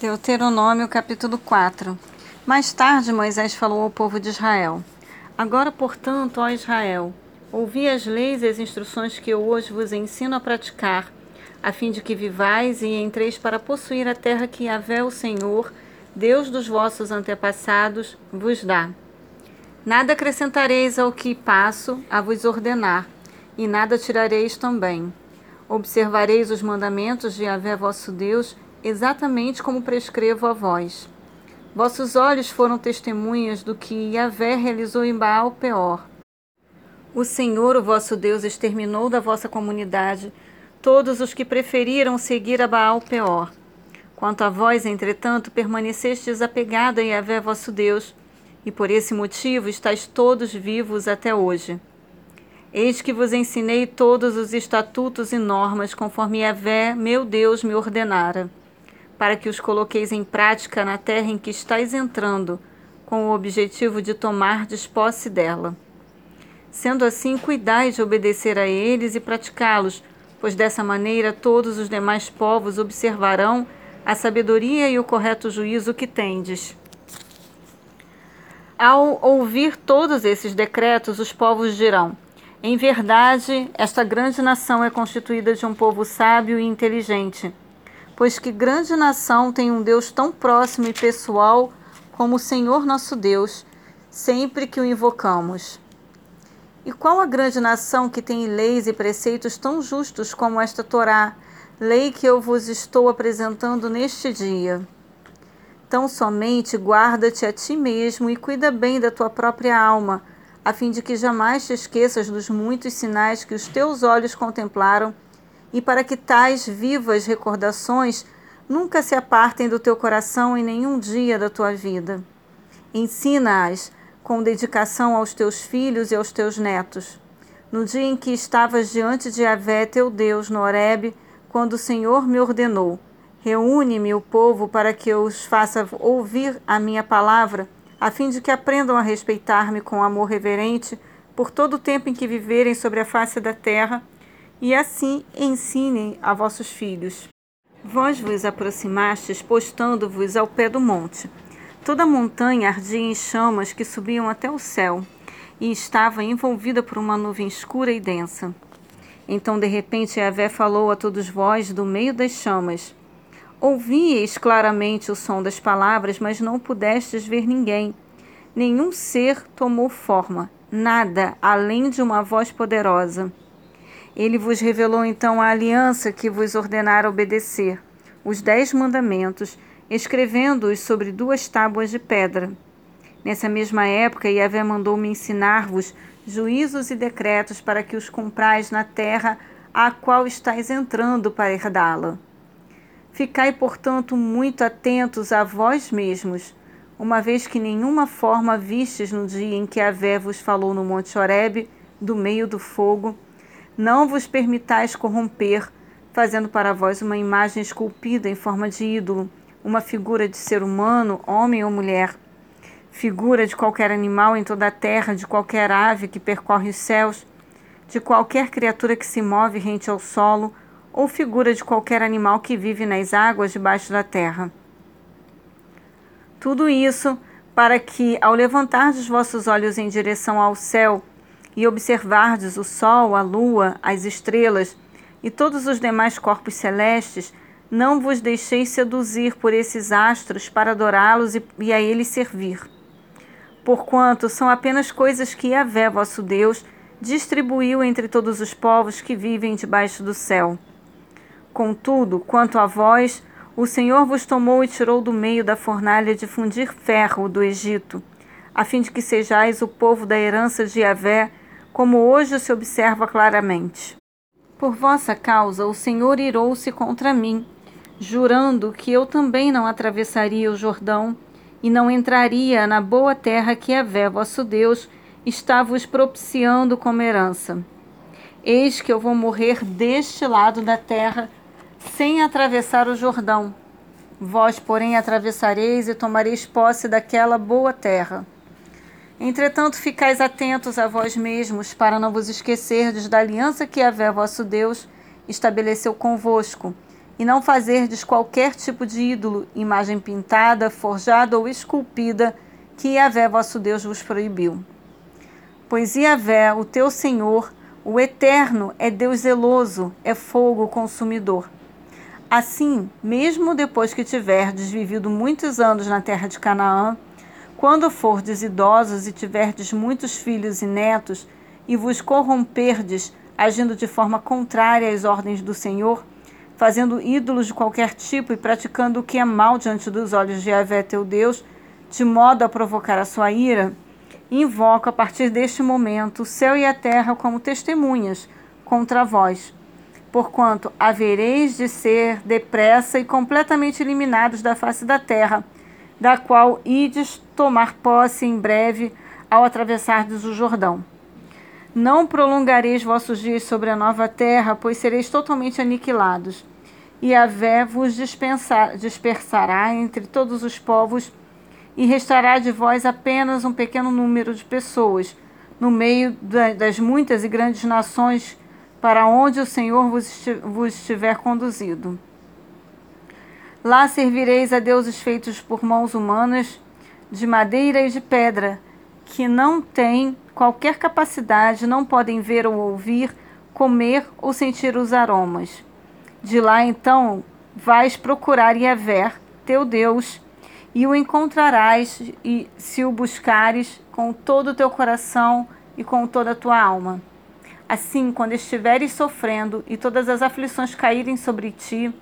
Deuteronômio capítulo 4 Mais tarde Moisés falou ao povo de Israel: Agora, portanto, ó Israel, ouvi as leis e as instruções que eu hoje vos ensino a praticar, a fim de que vivais e entreis para possuir a terra que Yahvé, o Senhor, Deus dos vossos antepassados, vos dá. Nada acrescentareis ao que passo a vos ordenar, e nada tirareis também. Observareis os mandamentos de Yahvé vosso Deus exatamente como prescrevo a vós. Vossos olhos foram testemunhas do que Yahvé realizou em Baal Peor. O Senhor, o vosso Deus, exterminou da vossa comunidade todos os que preferiram seguir a Baal Peor. Quanto a vós, entretanto, permanecestes apegado a Yahvé vosso Deus, e por esse motivo estáis todos vivos até hoje. Eis que vos ensinei todos os estatutos e normas conforme Yahvé, meu Deus, me ordenara para que os coloqueis em prática na terra em que estáis entrando, com o objetivo de tomardes posse dela. Sendo assim, cuidai de obedecer a eles e praticá-los, pois dessa maneira todos os demais povos observarão a sabedoria e o correto juízo que tendes. Ao ouvir todos esses decretos, os povos dirão: Em verdade, esta grande nação é constituída de um povo sábio e inteligente pois que grande nação tem um Deus tão próximo e pessoal como o Senhor nosso Deus, sempre que o invocamos. E qual a grande nação que tem leis e preceitos tão justos como esta Torá, lei que eu vos estou apresentando neste dia? Tão somente guarda-te a ti mesmo e cuida bem da tua própria alma, a fim de que jamais te esqueças dos muitos sinais que os teus olhos contemplaram e para que tais vivas recordações nunca se apartem do teu coração em nenhum dia da tua vida. Ensina-as com dedicação aos teus filhos e aos teus netos. No dia em que estavas diante de Avé, teu Deus, no Horebe, quando o Senhor me ordenou: Reúne-me o povo para que eu os faça ouvir a minha palavra, a fim de que aprendam a respeitar-me com amor reverente por todo o tempo em que viverem sobre a face da terra e assim ensinem a vossos filhos. Vós vos aproximastes, postando-vos ao pé do monte. Toda a montanha ardia em chamas que subiam até o céu, e estava envolvida por uma nuvem escura e densa. Então, de repente, Yahvé falou a todos vós do meio das chamas. Ouvíeis claramente o som das palavras, mas não pudestes ver ninguém. Nenhum ser tomou forma, nada além de uma voz poderosa. Ele vos revelou então a aliança que vos ordenara obedecer, os dez mandamentos, escrevendo-os sobre duas tábuas de pedra. Nessa mesma época, Yahvé mandou-me ensinar-vos juízos e decretos para que os cumprais na terra a qual estáis entrando para herdá-la. Ficai, portanto, muito atentos a vós mesmos, uma vez que nenhuma forma vistes no dia em que Yahvé vos falou no Monte Horebe, do meio do fogo, não vos permitais corromper, fazendo para vós uma imagem esculpida em forma de ídolo, uma figura de ser humano, homem ou mulher, figura de qualquer animal em toda a terra, de qualquer ave que percorre os céus, de qualquer criatura que se move rente ao solo, ou figura de qualquer animal que vive nas águas debaixo da terra. Tudo isso para que, ao levantar os vossos olhos em direção ao céu, e observardes o sol, a lua, as estrelas e todos os demais corpos celestes, não vos deixeis seduzir por esses astros para adorá-los e, e a eles servir. Porquanto são apenas coisas que Yahvé, vosso Deus, distribuiu entre todos os povos que vivem debaixo do céu. Contudo, quanto a vós, o Senhor vos tomou e tirou do meio da fornalha de fundir ferro do Egito, a fim de que sejais o povo da herança de Yahvé, como hoje se observa claramente. Por vossa causa o Senhor irou-se contra mim, jurando que eu também não atravessaria o Jordão e não entraria na boa terra que Vé, vosso Deus, está vos propiciando como herança. Eis que eu vou morrer deste lado da terra, sem atravessar o Jordão. Vós, porém, atravessareis e tomareis posse daquela boa terra. Entretanto, ficais atentos a vós mesmos, para não vos esquecerdes da aliança que Vé vosso Deus estabeleceu convosco, e não fazerdes qualquer tipo de ídolo, imagem pintada, forjada ou esculpida, que Yahvé vosso Deus vos proibiu. Pois Yahvé, o teu Senhor, o Eterno, é Deus zeloso, é fogo consumidor. Assim, mesmo depois que tiverdes vivido muitos anos na terra de Canaã, quando fordes idosos e tiverdes muitos filhos e netos, e vos corromperdes, agindo de forma contrária às ordens do Senhor, fazendo ídolos de qualquer tipo e praticando o que é mal diante dos olhos de Yahvé teu Deus, de modo a provocar a sua ira, invoca a partir deste momento o céu e a terra como testemunhas contra vós, porquanto havereis de ser depressa e completamente eliminados da face da terra, da qual ides tomar posse em breve ao atravessardes o Jordão. Não prolongareis vossos dias sobre a nova terra, pois sereis totalmente aniquilados e a vé vos dispersará entre todos os povos, e restará de vós apenas um pequeno número de pessoas, no meio das muitas e grandes nações para onde o Senhor vos estiver conduzido. Lá servireis a deuses feitos por mãos humanas, de madeira e de pedra, que não têm qualquer capacidade, não podem ver ou ouvir, comer ou sentir os aromas. De lá então vais procurar Yahvé, teu Deus, e o encontrarás e se o buscares com todo o teu coração e com toda a tua alma. Assim, quando estiveres sofrendo e todas as aflições caírem sobre ti,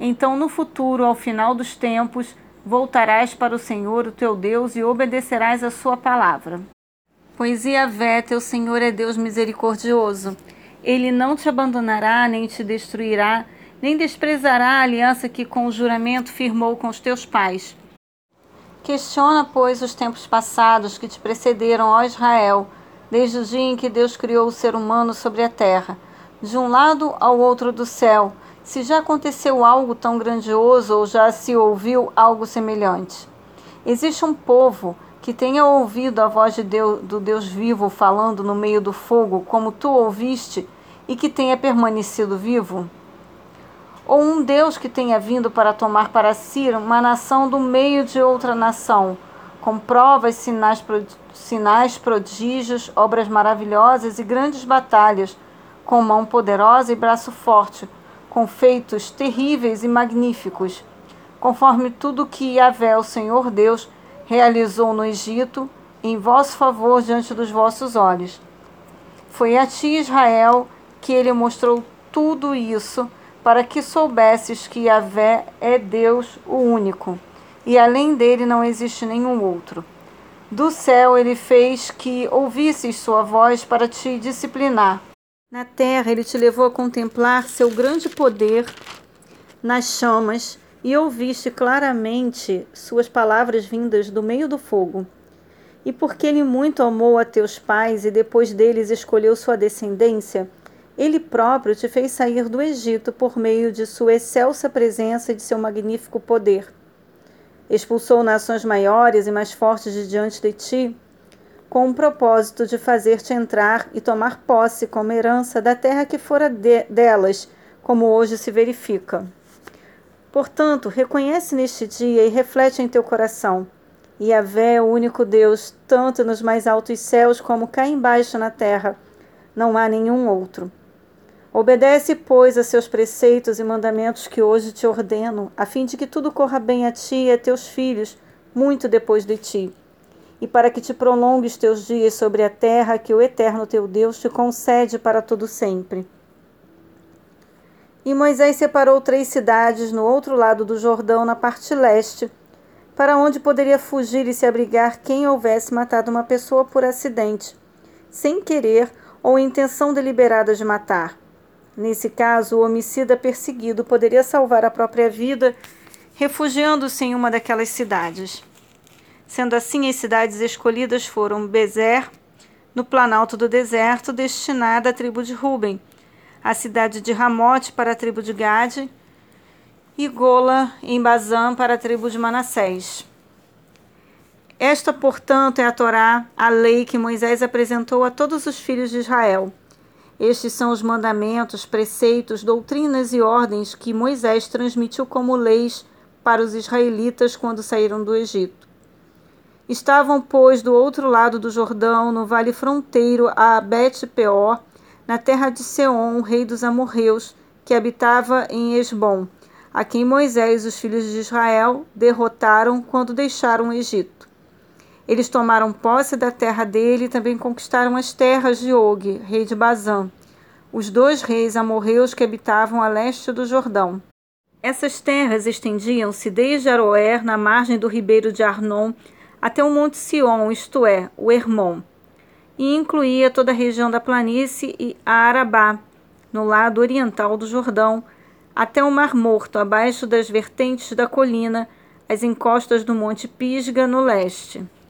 então no futuro, ao final dos tempos, voltarás para o Senhor, o teu Deus, e obedecerás a sua palavra. Pois Yahvé, teu Senhor, é Deus misericordioso ele não te abandonará, nem te destruirá, nem desprezará a aliança que com o juramento firmou com os teus pais. Questiona, pois, os tempos passados que te precederam, ó Israel, desde o dia em que Deus criou o ser humano sobre a terra, de um lado ao outro do céu, se já aconteceu algo tão grandioso ou já se ouviu algo semelhante. Existe um povo que tenha ouvido a voz de Deus, do Deus vivo falando no meio do fogo, como tu ouviste, e que tenha permanecido vivo? Ou um Deus que tenha vindo para tomar para si uma nação do meio de outra nação, com provas, sinais, sinais prodígios, obras maravilhosas e grandes batalhas, com mão poderosa e braço forte, com feitos terríveis e magníficos, conforme tudo que Yahvé, o Senhor Deus, realizou no Egito em vosso favor diante dos vossos olhos. Foi a ti, Israel, que ele mostrou tudo isso para que soubesses que Yahvé é Deus o único, e além dele não existe nenhum outro. Do céu ele fez que ouvisses sua voz para te disciplinar. Na terra ele te levou a contemplar seu grande poder nas chamas e ouviste claramente suas palavras vindas do meio do fogo. E porque ele muito amou a teus pais e depois deles escolheu sua descendência, ele próprio te fez sair do Egito por meio de sua excelsa presença e de seu magnífico poder. Expulsou nações maiores e mais fortes de diante de ti, com o propósito de fazer-te entrar e tomar posse como herança da terra que fora de delas, como hoje se verifica. Portanto, reconhece neste dia e reflete em teu coração. Yahvé é o único Deus, tanto nos mais altos céus como cá embaixo na terra. Não há nenhum outro. Obedece, pois, a seus preceitos e mandamentos que hoje te ordeno, a fim de que tudo corra bem a ti e a teus filhos, muito depois de ti. E para que te prolongues teus dias sobre a terra que o eterno teu Deus te concede para todo sempre. E Moisés separou três cidades no outro lado do Jordão, na parte leste, para onde poderia fugir e se abrigar quem houvesse matado uma pessoa por acidente, sem querer ou intenção deliberada de matar. Nesse caso, o homicida perseguido poderia salvar a própria vida refugiando-se em uma daquelas cidades. Sendo assim, as cidades escolhidas foram Bezer, no planalto do deserto, destinada à tribo de Ruben, a cidade de Ramote para a tribo de Gade e Gola em Bazã para a tribo de Manassés. Esta, portanto, é a Torá, a lei que Moisés apresentou a todos os filhos de Israel. Estes são os mandamentos, preceitos, doutrinas e ordens que Moisés transmitiu como leis para os israelitas quando saíram do Egito. Estavam, pois, do outro lado do Jordão, no vale fronteiro a Bet-peor, na terra de Seom, rei dos amorreus, que habitava em Esbom, a quem Moisés e os filhos de Israel derrotaram quando deixaram o Egito. Eles tomaram posse da terra dele e também conquistaram as terras de Og, rei de Bazã, os dois reis amorreus que habitavam a leste do Jordão. Essas terras estendiam-se desde Aroer, na margem do ribeiro de Arnon, até o Monte Sion, isto é, o Hermon, e incluía toda a região da planície e Arabá, no lado oriental do Jordão, até o Mar Morto, abaixo das vertentes da colina, as encostas do Monte Pisga, no leste.